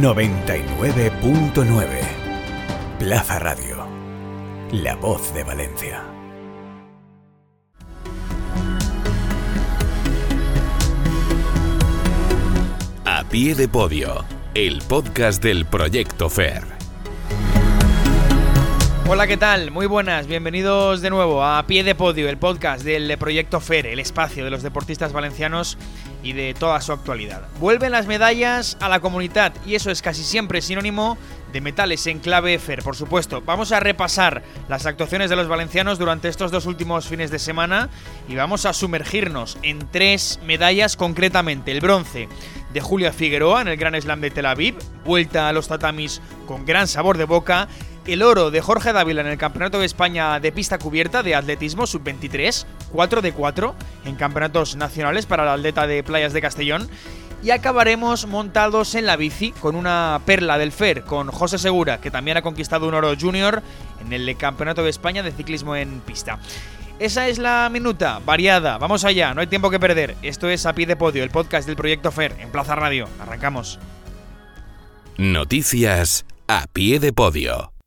99.9 Plaza Radio. La voz de Valencia. A pie de podio, el podcast del Proyecto FER. Hola, ¿qué tal? Muy buenas, bienvenidos de nuevo a Pie de Podio, el podcast del Proyecto FER, el espacio de los deportistas valencianos y de toda su actualidad. Vuelven las medallas a la comunidad y eso es casi siempre sinónimo de metales en clave FER, por supuesto. Vamos a repasar las actuaciones de los valencianos durante estos dos últimos fines de semana y vamos a sumergirnos en tres medallas concretamente. El bronce de Julia Figueroa en el Gran Slam de Tel Aviv, vuelta a los tatamis con gran sabor de boca el oro de Jorge Dávila en el Campeonato de España de pista cubierta de atletismo sub-23, 4 de 4 en campeonatos nacionales para el atleta de Playas de Castellón. Y acabaremos montados en la bici con una perla del FER, con José Segura, que también ha conquistado un oro junior en el Campeonato de España de ciclismo en pista. Esa es la minuta, variada. Vamos allá, no hay tiempo que perder. Esto es A Pie de Podio, el podcast del Proyecto FER en Plaza Radio. Arrancamos. Noticias a pie de podio.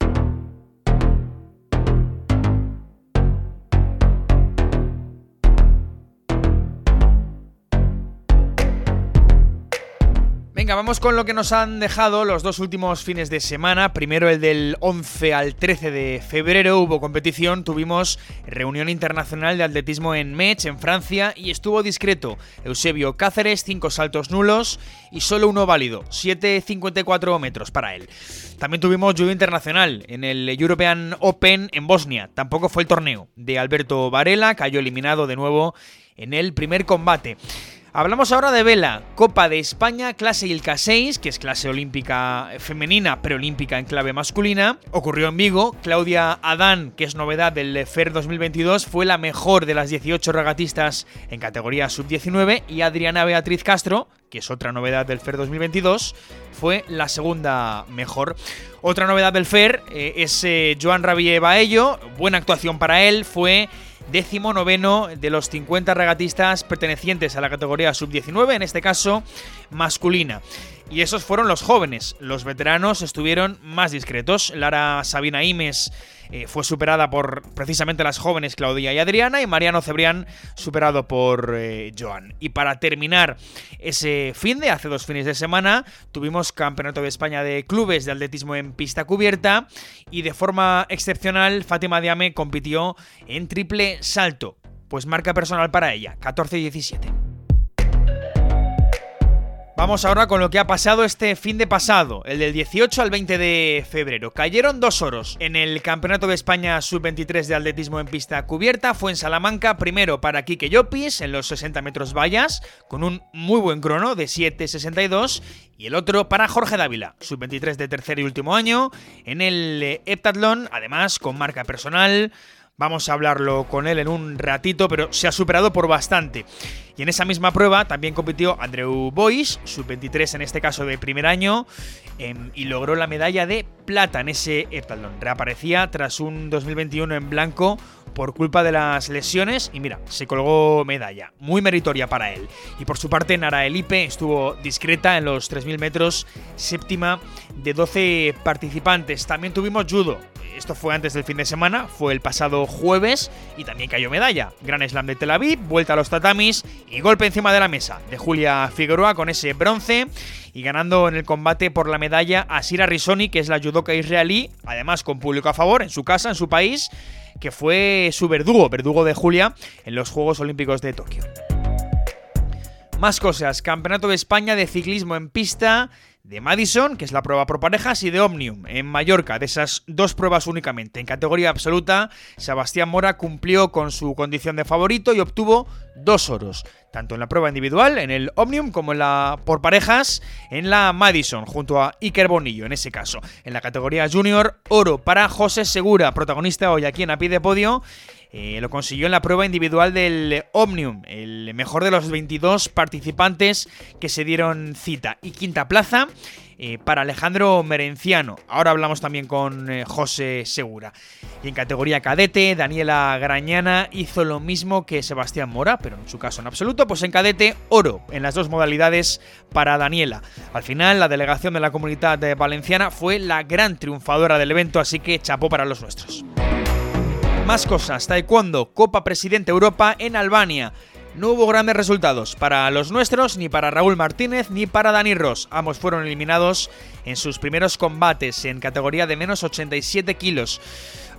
Venga, vamos con lo que nos han dejado los dos últimos fines de semana. Primero el del 11 al 13 de febrero hubo competición, tuvimos reunión internacional de atletismo en Metz, en Francia, y estuvo discreto. Eusebio Cáceres, 5 saltos nulos y solo uno válido, 7,54 metros para él. También tuvimos lluvia internacional en el European Open en Bosnia. Tampoco fue el torneo de Alberto Varela, cayó eliminado de nuevo en el primer combate. Hablamos ahora de vela, Copa de España, clase Ilka 6, que es clase olímpica femenina, preolímpica en clave masculina. Ocurrió en Vigo, Claudia Adán, que es novedad del FER 2022, fue la mejor de las 18 regatistas en categoría sub-19 y Adriana Beatriz Castro, que es otra novedad del FER 2022, fue la segunda mejor. Otra novedad del FER eh, es eh, Joan Rabier Baello, buena actuación para él, fue décimo noveno de los 50 regatistas pertenecientes a la categoría sub-19, en este caso masculina. Y esos fueron los jóvenes. Los veteranos estuvieron más discretos. Lara Sabina Imes eh, fue superada por precisamente las jóvenes Claudia y Adriana y Mariano Cebrián superado por eh, Joan. Y para terminar ese fin de hace dos fines de semana tuvimos Campeonato de España de Clubes de Atletismo en pista cubierta y de forma excepcional Fátima Diame compitió en triple salto. Pues marca personal para ella, 14-17. Vamos ahora con lo que ha pasado este fin de pasado, el del 18 al 20 de febrero. Cayeron dos oros en el Campeonato de España Sub-23 de atletismo en pista cubierta. Fue en Salamanca, primero para Kike Llopis en los 60 metros vallas, con un muy buen crono de 7.62. Y el otro para Jorge Dávila, Sub-23 de tercer y último año, en el heptatlón, además con marca personal. Vamos a hablarlo con él en un ratito, pero se ha superado por bastante. Y en esa misma prueba también compitió Andrew Boyce, sub-23 en este caso de primer año, em, y logró la medalla de plata en ese heptatlón. Reaparecía tras un 2021 en blanco por culpa de las lesiones y mira, se colgó medalla. Muy meritoria para él. Y por su parte, Nara Elipe estuvo discreta en los 3.000 metros, séptima de 12 participantes. También tuvimos judo, esto fue antes del fin de semana, fue el pasado jueves y también cayó medalla. Gran Slam de Tel Aviv, vuelta a los tatamis y golpe encima de la mesa de Julia Figueroa con ese bronce y ganando en el combate por la medalla a Sira Risoni, que es la judoka israelí, además con público a favor en su casa, en su país, que fue su verdugo, verdugo de Julia en los Juegos Olímpicos de Tokio. Más cosas, Campeonato de España de Ciclismo en Pista de Madison, que es la prueba por parejas, y de Omnium, en Mallorca, de esas dos pruebas únicamente. En categoría absoluta, Sebastián Mora cumplió con su condición de favorito y obtuvo dos oros, tanto en la prueba individual, en el Omnium, como en la por parejas, en la Madison, junto a Iker Bonillo, en ese caso. En la categoría junior, oro para José Segura, protagonista hoy aquí en A Pie de Podio, eh, lo consiguió en la prueba individual del Omnium, el mejor de los 22 participantes que se dieron cita. Y quinta plaza eh, para Alejandro Merenciano. Ahora hablamos también con eh, José Segura. Y en categoría cadete, Daniela Grañana hizo lo mismo que Sebastián Mora, pero en su caso en absoluto, pues en cadete, oro en las dos modalidades para Daniela. Al final, la delegación de la comunidad valenciana fue la gran triunfadora del evento, así que chapó para los nuestros. Más cosas, Taekwondo, Copa Presidente Europa en Albania. No hubo grandes resultados para los nuestros, ni para Raúl Martínez, ni para Dani Ross. Ambos fueron eliminados en sus primeros combates en categoría de menos 87 kilos.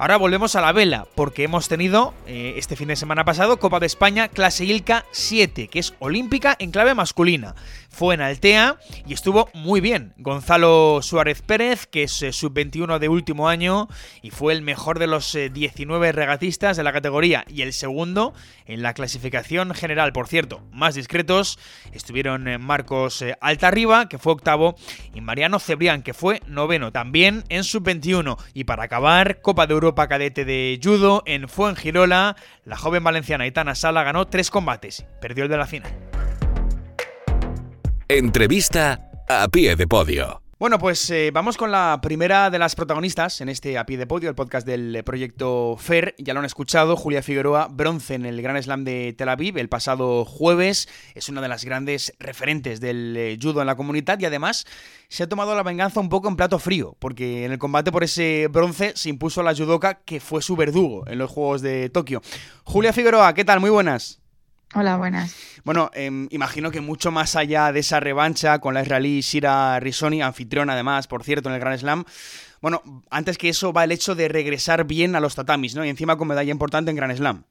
Ahora volvemos a la vela, porque hemos tenido eh, este fin de semana pasado Copa de España clase Ilka 7, que es olímpica en clave masculina. Fue en Altea y estuvo muy bien. Gonzalo Suárez Pérez, que es eh, sub-21 de último año y fue el mejor de los 19 eh, regatistas de la categoría y el segundo en la clasificación general. Por cierto, más discretos estuvieron Marcos Altarriba, que fue octavo, y Mariano Cebrián, que fue noveno, también en sub-21. Y para acabar, Copa de Europa Cadete de Judo en Fuengirola, la joven valenciana Itana Sala ganó tres combates, perdió el de la final. Entrevista a pie de podio. Bueno, pues eh, vamos con la primera de las protagonistas en este A Pie de Podio, el podcast del eh, proyecto FER. Ya lo han escuchado, Julia Figueroa, bronce en el Gran Slam de Tel Aviv el pasado jueves. Es una de las grandes referentes del eh, judo en la comunidad y además se ha tomado la venganza un poco en plato frío, porque en el combate por ese bronce se impuso a la judoka que fue su verdugo en los Juegos de Tokio. Julia Figueroa, ¿qué tal? Muy buenas. Hola, buenas. Bueno, em, imagino que mucho más allá de esa revancha con la israelí Shira Risoni, anfitriona además, por cierto, en el Grand Slam, bueno, antes que eso va el hecho de regresar bien a los tatamis, ¿no? Y encima con medalla importante en Grand Slam.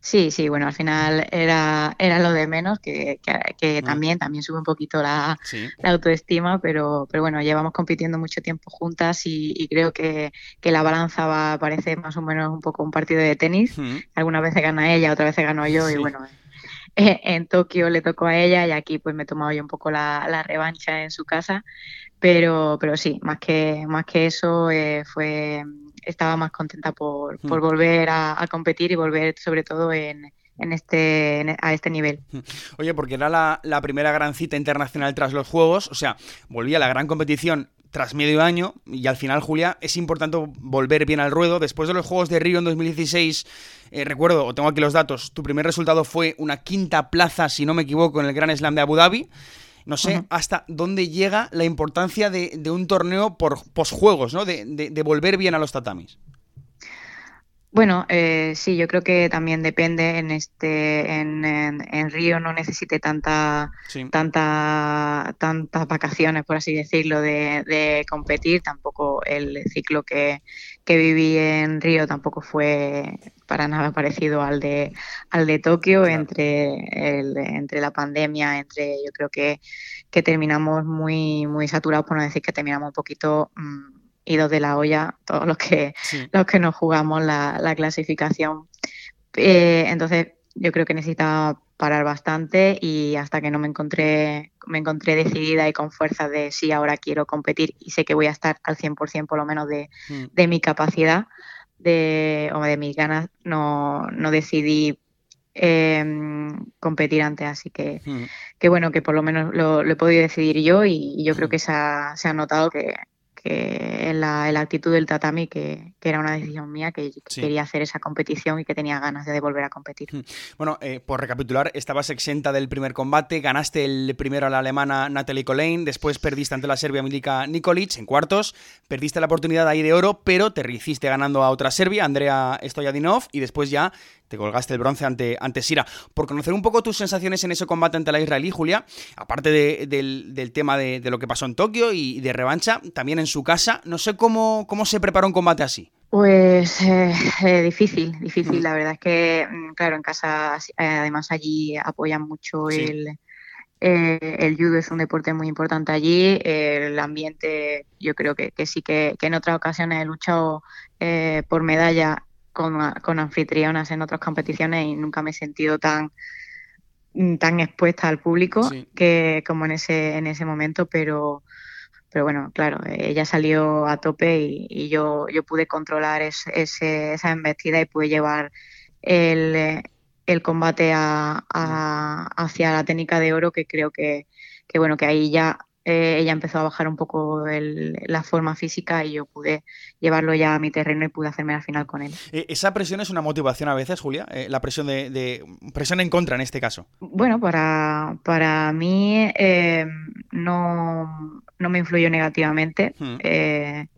Sí, sí, bueno, al final era, era lo de menos, que, que, también, también sube un poquito la, autoestima, pero, pero bueno, llevamos compitiendo mucho tiempo juntas y, creo que, que, la balanza va a parecer más o menos un poco un partido de tenis. Mm. Algunas veces gana ella, otras veces gano yo y bueno, en Tokio le tocó a ella y aquí pues me he tomado yo un poco la, revancha en su casa, pero, pero sí, más que, más que eso eh, fue estaba más contenta por, mm. volver a, competir y volver sobre todo en, en este, a este nivel. Mm. Oye, porque era la, la, primera gran cita internacional tras los Juegos, o sea, volvía a la gran competición tras medio año y al final, Julia, es importante volver bien al ruedo. Después de los Juegos de Río en 2016, eh, recuerdo, o tengo aquí los datos, tu primer resultado fue una quinta plaza, si no me equivoco, en el Gran Slam de Abu Dhabi. No sé hasta dónde llega la importancia de, un torneo por posjuegos, ¿no? De, de volver bien a los tatamis. Bueno, eh, sí, yo creo que también depende en este en, en, Río no necesite tanta tanta tantas vacaciones por así decirlo de, competir. Tampoco el ciclo que, que, viví en Río tampoco fue para nada parecido al de al de Tokio entre el, entre la pandemia entre yo creo que, que terminamos muy muy saturados por no decir que terminamos un poquito mm, ido de la olla todos los que, los que nos jugamos la, clasificación. Eh, entonces yo creo que necesitaba parar bastante y hasta que no me encontré me encontré decidida y con fuerza de sí, ahora quiero competir y sé que voy a estar al 100% por lo menos de, mm. de mi capacidad de, o de mis ganas, no, no decidí em, competir antes, así que, mm. que bueno, que por lo menos lo, he podido decidir yo y, yo creo mm. que se ha, se ha notado que, en la, actitud del tatami que, era una decisión mía, que quería hacer esa competición y que tenía ganas de volver a competir. Hmm. Bueno, eh, por recapitular, estabas exenta del primer combate, ganaste el primero a la alemana Natalie Colane, después perdiste ante la serbia Milika Nikolic en cuartos, perdiste la oportunidad ahí de oro, pero te hiciste ganando a otra serbia, Andrea Stoyadinov, y después ya te colgaste el bronce ante, ante Sira. Por conocer un poco tus sensaciones en ese combate ante la israelí, Julia, aparte del, tema de, lo que pasó en Tokio y de revancha, también en su casa, no sé cómo, cómo se preparó un combate así. Pues eh, eh, difícil, difícil. Mm. La verdad es que, mm, claro, en casa, eh, además allí apoyan mucho el, el judo, es un deporte muy importante allí. el ambiente, yo creo que, sí que, que, en otras ocasiones he luchado por medalla con, anfitrionas en otras competiciones y nunca me he sentido tan tan expuesta al público que como en ese en ese momento pero pero bueno claro ella salió a tope y, yo yo pude controlar ese, esa embestida y pude llevar el, el combate a, hacia la técnica de oro que creo que, que bueno que ahí ya eh, ella empezó a bajar un poco la forma física y yo pude llevarlo ya a mi terreno y pude hacerme la final con él. Eh, ¿Esa presión es una motivación a veces, Julia? Eh, la presión de, presión en contra en este caso. Bueno, para, para mí no, no, me influyó negativamente. Hmm.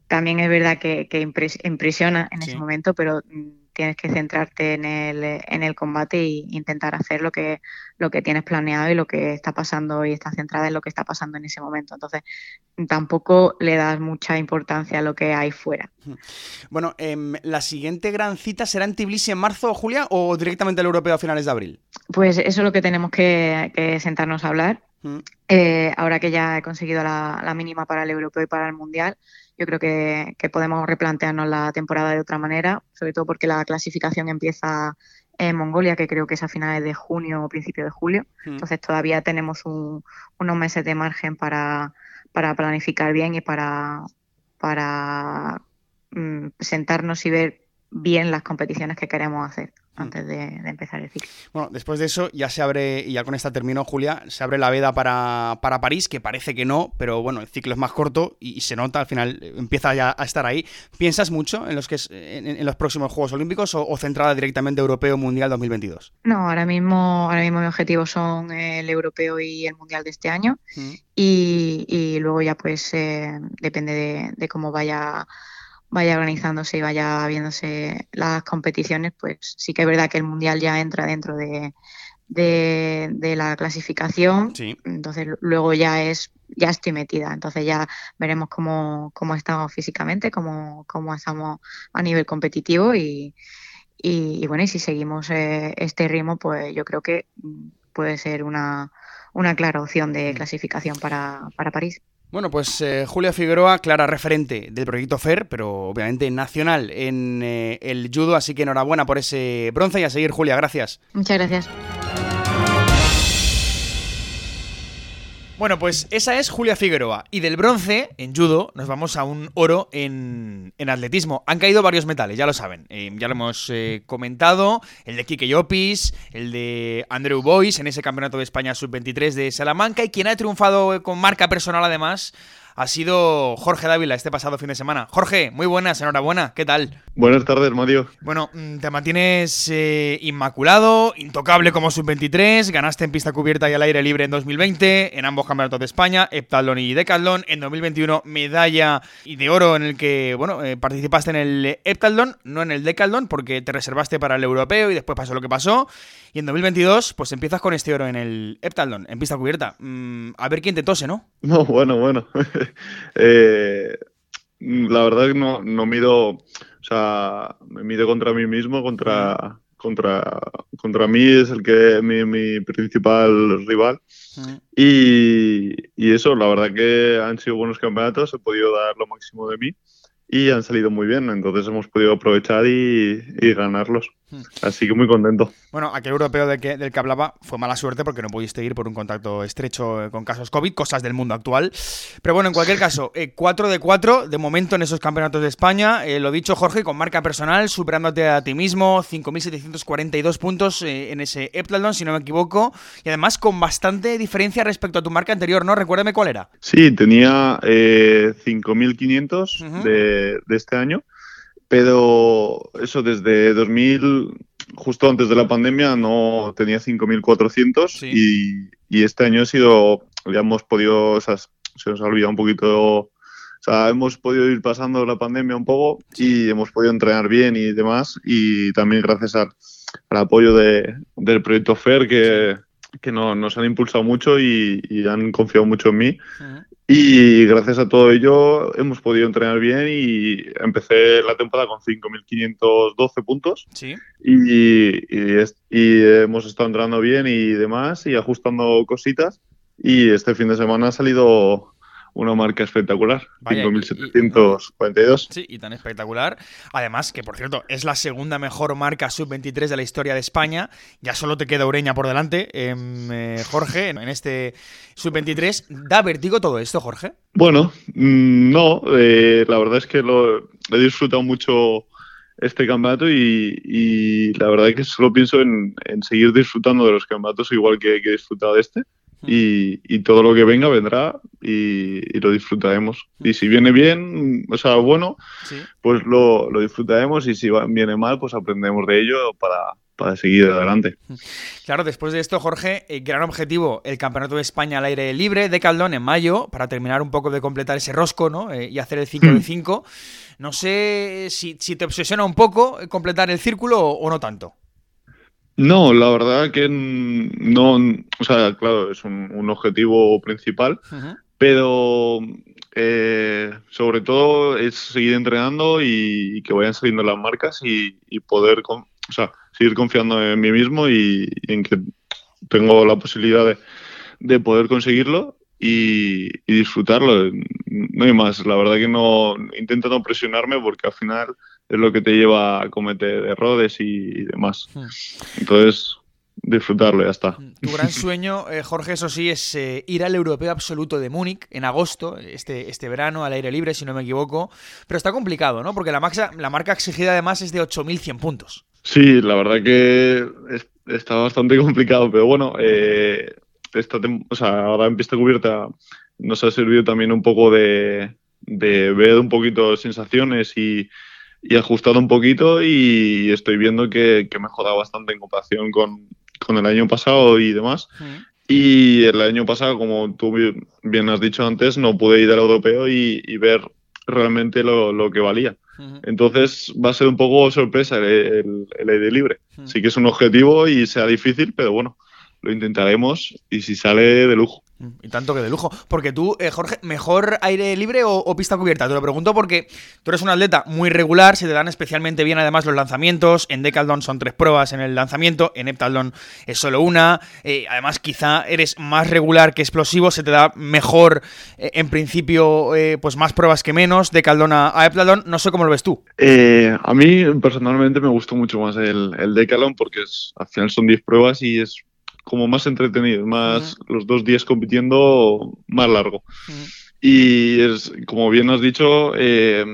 también es verdad que, que impresiona en ese momento, pero mm, tienes que centrarte en el, en el combate e intentar hacer lo que, lo que tienes planeado y lo que está pasando y está centrada en lo que está pasando en ese momento. Entonces, tampoco le das mucha importancia a lo que hay fuera. Bueno, em, ¿la siguiente gran cita será en Tbilisi en marzo, Julia, o directamente el europeo a finales de abril? Pues eso es lo que tenemos que, sentarnos a hablar. Eh, ahora que ya he conseguido la, la mínima para el europeo y para el mundial, yo creo que, podemos replantearnos la temporada de otra manera, sobre todo porque la clasificación empieza en Mongolia, que creo que es a finales de junio o principio de julio. Hmm. Entonces todavía tenemos unos meses de margen para, para planificar bien y para, para mm, sentarnos y ver bien las competiciones que queremos hacer. Mm. antes de, empezar el ciclo. Bueno, después de eso ya se abre, y ya con esta termino Julia, se abre la veda para, para París, que parece que no, pero bueno, el ciclo es más corto y, se nota, al final eh, empieza ya a estar ahí. ¿Piensas mucho en los, que en, los próximos Juegos Olímpicos o, centrada directamente Europeo Mundial 2022? No, ahora mismo, ahora mismo mi objetivo son el Europeo y el Mundial de este año mm. y, luego ya pues eh, depende de, de cómo vaya vaya organizándose y vaya viéndose las competiciones, pues sí que es verdad que el Mundial ya entra dentro de, de, la clasificación. Entonces luego ya es ya estoy metida. Entonces ya veremos cómo, cómo estamos físicamente, cómo, cómo estamos a nivel competitivo y, y, bueno, y si seguimos eh, este ritmo, pues yo creo que puede ser una, una clara opción de mm. clasificación para, para París. Bueno, pues eh, Julia Figueroa, clara referente del proyecto FER, pero obviamente nacional en eh, el judo, así que enhorabuena por ese bronce y a seguir, Julia, gracias. Muchas gracias. Bueno, pues esa es Julia Figueroa. Y del bronce, en judo, nos vamos a un oro en, atletismo. Han caído varios metales, ya lo saben. Eh, ya lo hemos eh, comentado. El de Kike Llopis, el de Andrew Boyce en ese campeonato de España sub-23 de Salamanca. Y quien ha triunfado con marca personal, además, ha sido Jorge Dávila este pasado fin de semana. Jorge, muy buenas, enhorabuena, ¿qué tal? Buenas tardes, Mario. Bueno, mm, te mantienes eh, inmaculado, intocable como sub-23, ganaste en pista cubierta y al aire libre en 2020, en ambos campeonatos de España, heptatlón y decathlon, en 2021 medalla y de oro en el que, bueno, eh, participaste en el heptatlón, no en el decathlon, porque te reservaste para el europeo y después pasó lo que pasó, y en 2022, pues empiezas con este oro en el heptatlón, en pista cubierta. Mm, a ver quién te tose, ¿no? No, bueno, bueno. Eh, la verdad es que no, no mido, o sea, me mido contra mí mismo, contra, contra, contra mí es el que mi, mi principal rival. Y, y, eso, la verdad que han sido buenos campeonatos, he podido dar lo máximo de mí y han salido muy bien, entonces hemos podido aprovechar y, y ganarlos. Así que muy contento. Bueno, aquel europeo del que, del que hablaba fue mala suerte porque no pudiste ir por un contacto estrecho eh, con casos COVID, cosas del mundo actual. Pero bueno, en cualquier caso, 4 eh, de 4 de momento en esos campeonatos de España. Eh, lo dicho, Jorge, con marca personal, superándote a ti mismo, 5.742 puntos en ese Eplalon, si no me equivoco. Y además con bastante diferencia respecto a tu marca anterior, ¿no? Recuérdame cuál era. Sí, tenía 5.500 de, de este año pero eso desde 2000, justo antes de la pandemia, no tenía 5.400 y, y este año ha sido, ya hemos podido, o sea, se nos ha olvidado un poquito, o sea, hemos podido ir pasando la pandemia un poco y hemos podido entrenar bien y demás y también gracias al, apoyo de, del proyecto FER que, que nos han impulsado mucho y, han confiado mucho en mí. Y gracias a todo ello hemos podido entrenar bien y empecé la temporada con 5.512 puntos. Sí. Y, y, hemos estado entrenando bien y demás y ajustando cositas. Y este fin de semana ha salido una marca espectacular, 5.742. Sí, y tan espectacular. Además, que por cierto, es la segunda mejor marca sub-23 de la historia de España. Ya solo te queda Ureña por delante, em, eh, Jorge, en este sub-23. ¿Da vértigo todo esto, Jorge? Bueno, mm, no. Eh, la verdad es que lo, he disfrutado mucho este campeonato y, la verdad es que solo pienso en, seguir disfrutando de los campeonatos igual que, que he disfrutado de este y, todo lo que venga vendrá y, lo disfrutaremos. Y si viene bien, o sea, bueno, pues lo, disfrutaremos y si viene mal, pues aprendemos de ello para, para seguir adelante. Claro, después de esto, Jorge, el gran objetivo, el Campeonato de España al aire libre de Caldón en mayo, para terminar un poco de completar ese rosco, ¿no? Eh, y hacer el 5 de 5. No sé si, te obsesiona un poco completar el círculo o no tanto. No, la verdad que no, o sea, claro, es un, objetivo principal, pero eh, sobre todo es seguir entrenando y, que vayan saliendo las marcas y, poder, o sea, seguir confiando en mí mismo y, en que tengo la posibilidad de, poder conseguirlo y, disfrutarlo. No hay más, la verdad que no intento no presionarme porque al final es lo que te lleva a cometer errores y, demás. Hmm. Entonces, disfrutarlo, ya está. Hmm. Tu gran sueño, eh, Jorge, eso sí, es eh, ir al Europeo Absoluto de Múnich en agosto, este, este verano, al aire libre, si no me equivoco. Pero está complicado, ¿no? Porque la, maxa, la marca exigida además es de 8.100 puntos. Sí, la verdad que está bastante complicado, pero bueno, eh, esta o sea, ahora en pista cubierta nos ha servido también un poco de, de ver un poquito sensaciones y, y ajustado un poquito y estoy viendo que, que he mejorado bastante en comparación con, el año pasado y demás. Y el año pasado, como tú bien has dicho antes, no pude ir al europeo y, ver realmente lo, que valía. Entonces va a ser un poco sorpresa el, el aire libre. Sí que es un objetivo y sea difícil, pero bueno, lo intentaremos y si sale de lujo. Mm, y tanto que de lujo. Porque tú, eh, Jorge, ¿mejor aire libre o, pista cubierta? Te lo pregunto porque tú eres un atleta muy regular, se te dan especialmente bien además los lanzamientos. En Decaldon son tres pruebas en el lanzamiento, en Eptaldon es solo una. Eh, además, quizá eres más regular que explosivo, se te da mejor, eh, en principio, pues más pruebas que menos. Decaldon a, a no sé cómo lo ves tú. a mí personalmente me gustó mucho más el, el Decaldon porque es, al final son 10 pruebas y es como más entretenido, más los dos días compitiendo más largo. Y es, como bien has dicho, eh,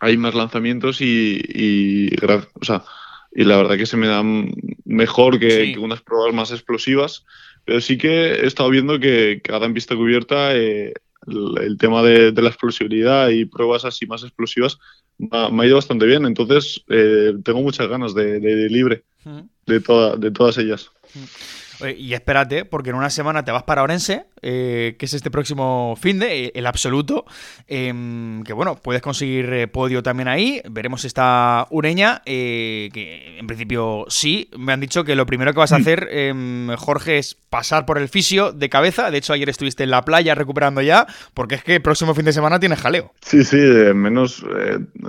hay más lanzamientos y, y, o sea, y la verdad que se me dan mejor que, unas pruebas más explosivas. Pero sí que he estado viendo que cada en pista cubierta eh, el, tema de, la explosividad y pruebas así más explosivas me ha, ido bastante bien. Entonces eh, tengo muchas ganas de, de libre de, toda, de todas ellas. Y espérate, porque en una semana te vas para Orense, eh, que es este próximo fin de, eh, el absoluto. Em, que bueno, puedes conseguir eh, podio también ahí. Veremos esta Ureña, que en principio sí. Me han dicho que lo primero que vas a mm. hacer, em, Jorge, es pasar por el fisio de cabeza. De hecho, ayer estuviste en la playa recuperando ya, porque es que el próximo fin de semana tienes jaleo. Sí, sí, menos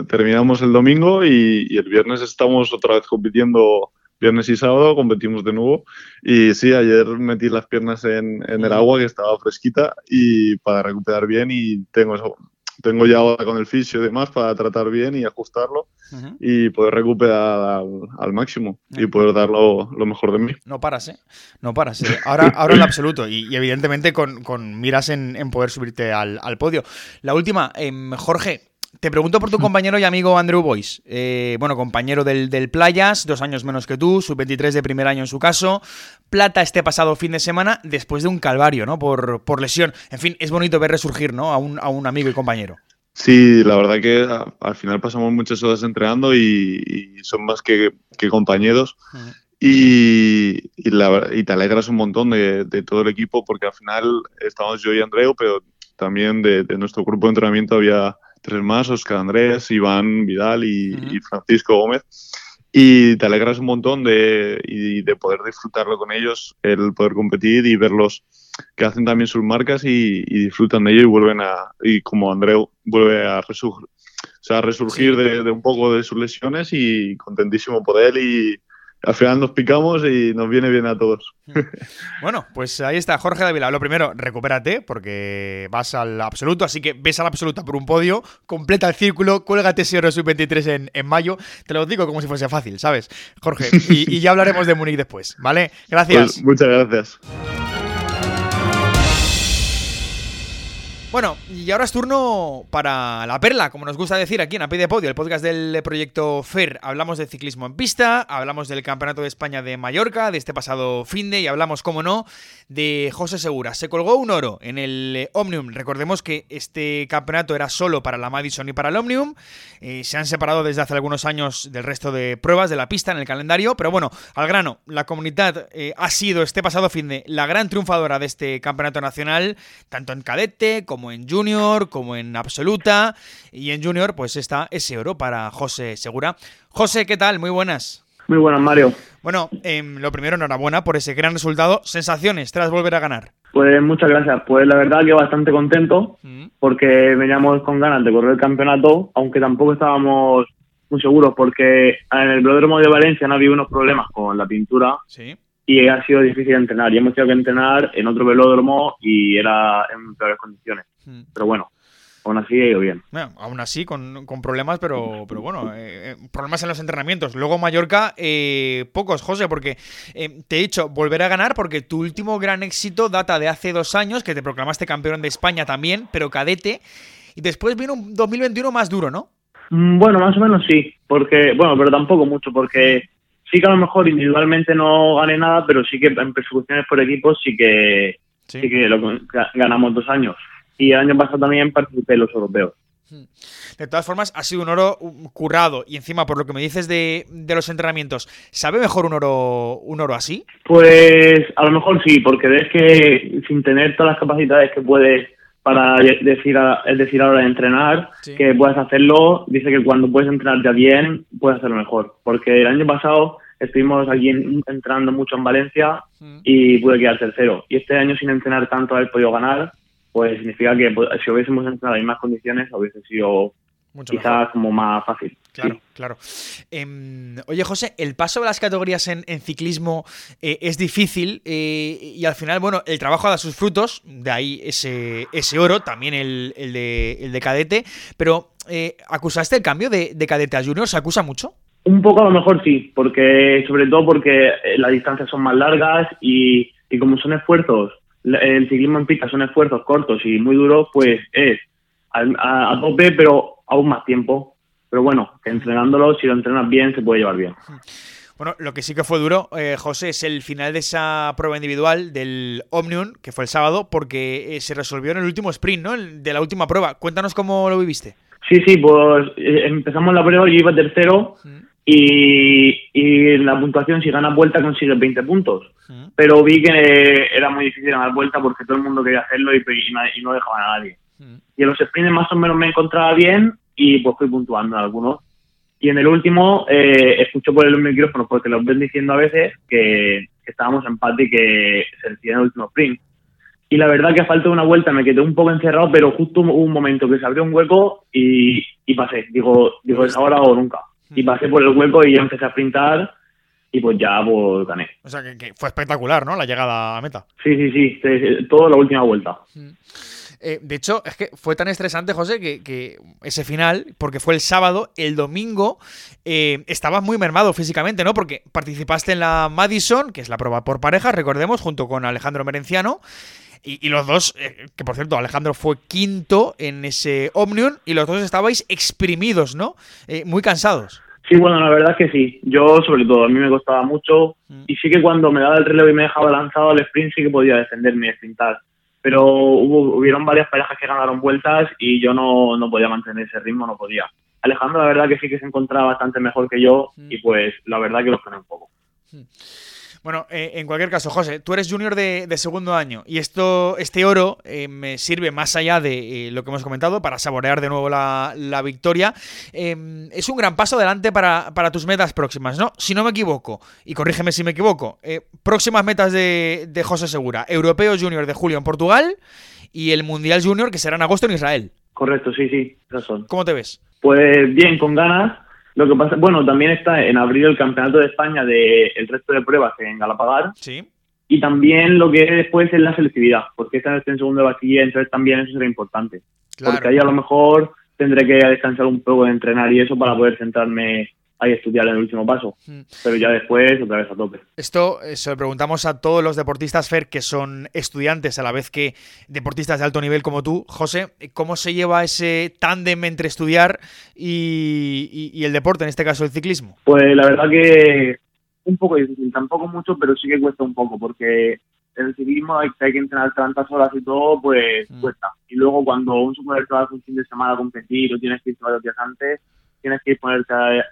terminamos el domingo y el viernes estamos otra vez compitiendo viernes y sábado competimos de nuevo. Y sí, ayer metí las piernas en, el agua que estaba fresquita y para recuperar bien y tengo eso. Tengo ya ahora con el fisio y demás para tratar bien y ajustarlo y poder recuperar al, máximo y poder dar lo, mejor de mí. No paras, ¿eh? No paras. ¿eh? Ahora, ahora en absoluto y, evidentemente con, miras en, poder subirte al, podio. La última, em, Jorge, te pregunto por tu compañero y amigo Andrew Boyce. Eh, bueno, compañero del, Playas, dos años menos que tú, sub-23 de primer año en su caso. Plata este pasado fin de semana después de un calvario, ¿no? Por, por lesión. En fin, es bonito ver resurgir, ¿no? A un, a un amigo y compañero. Sí, la verdad que al final pasamos muchas horas entrenando y, son más que, compañeros. Y, y, te alegras un montón de, todo el equipo porque al final estamos yo y Andreu, pero también de nuestro grupo de entrenamiento había tres más, Oscar Andrés, Iván Vidal y, Francisco Gómez. Y te alegras un montón de, y de poder disfrutarlo con ellos, el poder competir y verlos que hacen también sus marcas y, disfrutan de ello y vuelven a, y como Andreu vuelve a o sea, resurgir de, de, un poco de sus lesiones y contentísimo por él y, al final nos picamos y nos viene bien a todos. Bueno, pues ahí está Jorge Dávila. Lo primero, recupérate porque vas al absoluto, así que ves al absoluto por un podio, completa el círculo, cuélgate ese Euro Sub-23 en, en, mayo. Te lo digo como si fuese fácil, ¿sabes? Jorge, y, ya hablaremos de Múnich después, ¿vale? Gracias. Pues muchas gracias. Bueno, y ahora es turno para la perla, como nos gusta decir aquí en API de Podio, el podcast del proyecto FER. Hablamos de ciclismo en pista, hablamos del Campeonato de España de Mallorca, de este pasado fin de, y hablamos, como no, de José Segura. Se colgó un oro en el Omnium. Recordemos que este campeonato era solo para la Madison y para el Omnium. Eh, se han separado desde hace algunos años del resto de pruebas de la pista en el calendario. Pero bueno, al grano, la comunidad eh, ha sido este pasado fin de la gran triunfadora de este campeonato nacional, tanto en cadete como como en Junior, como en Absoluta. Y en Junior, pues está ese oro para José Segura. José, ¿qué tal? Muy buenas. Muy buenas, Mario. Bueno, em, lo primero, enhorabuena por ese gran resultado. ¿Sensaciones tras volver a ganar? Pues muchas gracias. Pues la verdad que bastante contento mm. porque veníamos con ganas de correr el campeonato, aunque tampoco estábamos muy seguros porque en el velódromo de Valencia no había unos problemas con la pintura. Sí y ha sido difícil entrenar. Y hemos tenido que entrenar en otro velódromo y era en peores condiciones. Hmm. Pero bueno, aún así ha ido bien. aún así, con, problemas, pero, pero bueno, eh, eh, problemas en los entrenamientos. Luego Mallorca, eh, pocos, José, porque te he dicho, volver a ganar porque tu último gran éxito data de hace dos años, que te proclamaste campeón de España también, pero cadete. Y después vino un 2021 más duro, ¿no? Mm, bueno, más o menos sí, porque, bueno, pero tampoco mucho, porque sí que a lo mejor individualmente no gané nada, pero sí que en persecuciones por equipos sí que, sí. que lo, ganamos dos años. Y el año pasado también participé en los europeos. Hmm. De todas formas, ha sido un oro currado y encima, por lo que me dices de, de, los entrenamientos, ¿sabe mejor un oro un oro así? Pues a lo mejor sí, porque ves que sin tener todas las capacidades que puedes para decir, es decir, ahora de entrenar, que puedes hacerlo, dice que cuando puedes entrenar ya bien, puedes hacerlo mejor. Porque el año pasado estuvimos aquí entrenando mucho en Valencia mm. y pude quedar tercero. Y este año sin entrenar tanto haber podido ganar, pues significa que pues, si hubiésemos entrenado en más condiciones hubiese sido quizás como más fácil. Claro, claro. Em, oye, José, el paso de las categorías en, ciclismo eh, es difícil eh, y al final, bueno, el trabajo da sus frutos, de ahí ese, ese oro, también el, el, de, el de cadete, pero eh, ¿acusaste el cambio de, de cadete a junior? ¿Se acusa mucho? Un poco a lo mejor sí, porque sobre todo porque las distancias son más largas y, y como son esfuerzos, el ciclismo en pista son esfuerzos cortos y muy duros, pues es a, a tope, pero aún más tiempo. Pero bueno, que entrenándolo, si lo entrenas bien, se puede llevar bien. Bueno, lo que sí que fue duro, eh, José, es el final de esa prueba individual del Omnium, que fue el sábado, porque eh, se resolvió en el último sprint, ¿no? de la última prueba. Cuéntanos cómo lo viviste. Sí, sí, pues eh, empezamos la prueba, yo iba tercero y, y la puntuación, si ganas vuelta, consigues 20 puntos. Pero vi que era muy difícil ganar vuelta porque todo el mundo quería hacerlo y, y, no dejaban a nadie. Y en los sprints más o menos me encontraba bien y pues fui puntuando en algunos. Y en el último eh, escucho por el micrófono, porque lo ven diciendo a veces que, estábamos en empate y que se decía en el último sprint. Y la verdad que a falta de una vuelta me quedé un poco encerrado, pero justo hubo un momento que se abrió un hueco y, y pasé. Digo, digo, es ahora o nunca. Y pasé por el hueco y empecé a sprintar y pues ya pues gané. O sea, que, fue espectacular, ¿no? La llegada a meta. Sí, sí, sí, toda la última vuelta. Eh, de hecho, es que fue tan estresante, José, que, ese final, porque fue el sábado, el domingo, eh, estabas muy mermado físicamente, ¿no? Porque participaste en la Madison, que es la prueba por pareja, recordemos, junto con Alejandro Merenciano. Y, los dos, eh, que por cierto, Alejandro fue quinto en ese Omnium y los dos estabais exprimidos, ¿no? muy cansados. Sí, bueno, la verdad es que sí. Yo, sobre todo, a mí me costaba mucho. Mm. Y sí que cuando me daba el relevo y me dejaba lanzado al sprint, sí que podía defenderme y sprintar pero hubo, hubieron varias parejas que ganaron vueltas y yo no, no podía mantener ese ritmo, no podía. Alejandro, la verdad que sí que se encontraba bastante mejor que yo y pues la verdad que lo frené un poco. Bueno, eh, en cualquier caso, José, tú eres junior de, segundo año y esto, este oro eh, me sirve más allá de eh, lo que hemos comentado para saborear de nuevo la, victoria. Em, es un gran paso adelante para, tus metas próximas, ¿no? Si no me equivoco, y corrígeme si me equivoco, próximas metas de, de José Segura, Europeo Junior de julio en Portugal y el Mundial Junior que será en agosto en Israel. Correcto, sí, sí, razón. ¿Cómo te ves? Pues bien, con ganas lo que pasa, bueno, también está en abril el Campeonato de España de el resto de pruebas en Galapagar. Sí. Y también lo que después es la selectividad, porque esta vez en segundo de bachiller, entonces también eso será importante. Porque ahí a lo mejor tendré que descansar un poco de entrenar y eso para poder centrarme ahí estudiar en el último paso. Mm. Pero ya después otra vez a tope. Esto eh, se lo preguntamos a todos los deportistas, Fer, que son estudiantes a la vez que deportistas de alto nivel como tú. José, ¿cómo se lleva ese tándem entre estudiar y, el deporte, en este caso el ciclismo? Pues la verdad que un poco difícil, tampoco mucho, pero sí que cuesta un poco, porque el ciclismo hay, hay que entrenar tantas horas y todo, pues mm. cuesta. Y luego cuando un super trabajo un fin de semana a competir o tienes que ir varios días antes, tienes que ir ponerte a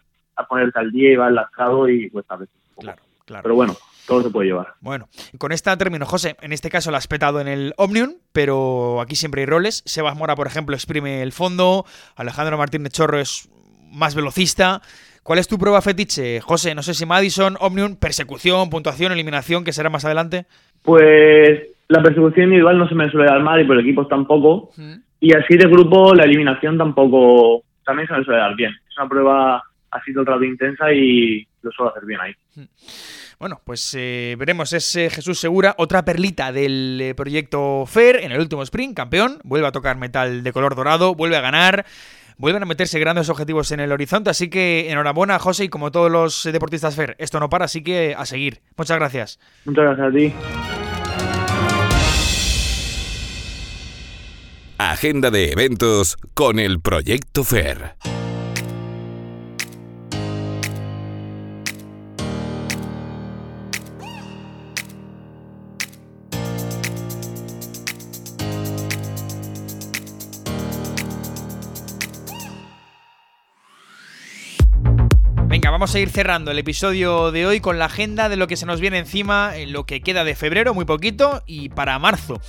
ponerte al día y va enlastrado y pues a veces. Claro, claro. Pero bueno, todo se puede llevar. Bueno, con esta término, José, en este caso la has petado en el Omnium, pero aquí siempre hay roles. Sebas Mora, por ejemplo, exprime el fondo, Alejandro Martínez Chorro es más velocista. ¿Cuál es tu prueba fetiche, José? No sé si Madison, Omnium, persecución, puntuación, eliminación, que será más adelante. Pues la persecución individual no se me suele dar mal y por equipos tampoco. Y así de grupo la eliminación tampoco, también se me suele dar bien. Es una prueba ha sido el rato intensa y lo suelo hacer bien ahí. Bueno, pues eh, veremos, es eh, Jesús Segura, otra perlita del eh, proyecto FAIR en el último sprint, campeón, vuelve a tocar metal de color dorado, vuelve a ganar, vuelven a meterse grandes objetivos en el horizonte, así que enhorabuena José y como todos los deportistas FAIR, esto no para, así que a seguir. Muchas gracias. Muchas gracias a ti. Agenda de eventos con el proyecto FAIR. Vamos a ir cerrando el episodio de hoy con la agenda de lo que se nos viene encima en lo que queda de febrero, muy poquito, y para marzo.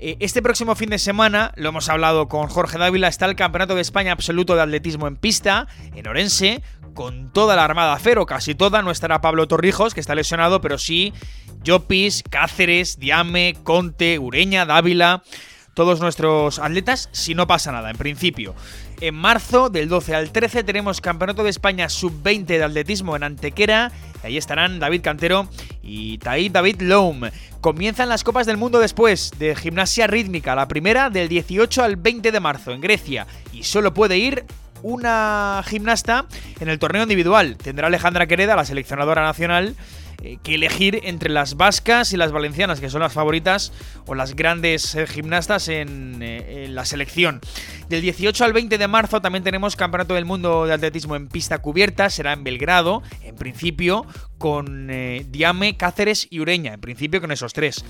Eh, este próximo fin de semana, lo hemos hablado con Jorge Dávila, está el Campeonato de España Absoluto de Atletismo en pista, en Orense, con toda la Armada Cero, casi toda. No estará Pablo Torrijos, que está lesionado, pero sí Llopis, Cáceres, Diame, Conte, Ureña, Dávila todos nuestros atletas si no pasa nada, en principio. En marzo, del 12 al 13, tenemos Campeonato de España Sub-20 de Atletismo en Antequera. Y ahí estarán David Cantero y David Loum. Comienzan las Copas del Mundo después de Gimnasia Rítmica, la primera del 18 al 20 de marzo en Grecia. Y solo puede ir una gimnasta en el torneo individual. Tendrá Alejandra Quereda, la seleccionadora nacional, eh, que elegir entre las vascas y las valencianas, que son las favoritas o las grandes eh, gimnastas en, eh, en, la selección. Del 18 al 20 de marzo también tenemos Campeonato del Mundo de Atletismo en pista cubierta, será en Belgrado, en principio con Diame, Cáceres y Ureña, en principio con esos tres.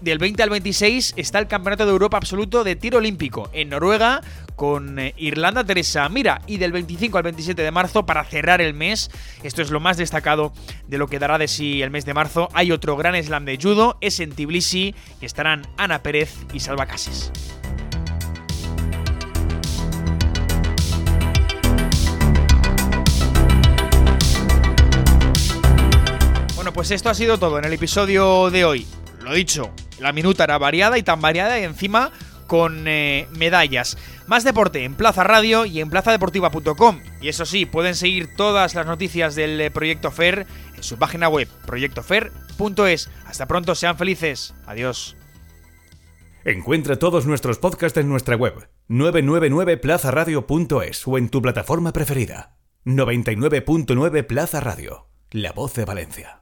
Del 20 al 26 está el Campeonato de Europa Absoluto de Tiro Olímpico en Noruega con Irlanda Teresa Mira y del 25 al 27 de marzo para cerrar el mes, esto es lo más destacado de lo que dará de sí el mes de marzo, hay otro gran slam de judo, es en Tbilisi y estarán Ana Pérez y Salva Cases. pues esto ha sido todo en el episodio de hoy. Lo dicho, la minuta era variada y tan variada y encima con eh, medallas. Más deporte en Plaza Radio y en plazadeportiva.com. Y eso sí, pueden seguir todas las noticias del eh, Proyecto FER en su página web, proyectofer.es. Hasta pronto, sean felices. Adiós. Encuentra todos nuestros podcasts en nuestra web, 999plazaradio.es o en tu plataforma preferida. 99.9 Plaza Radio, la voz de Valencia.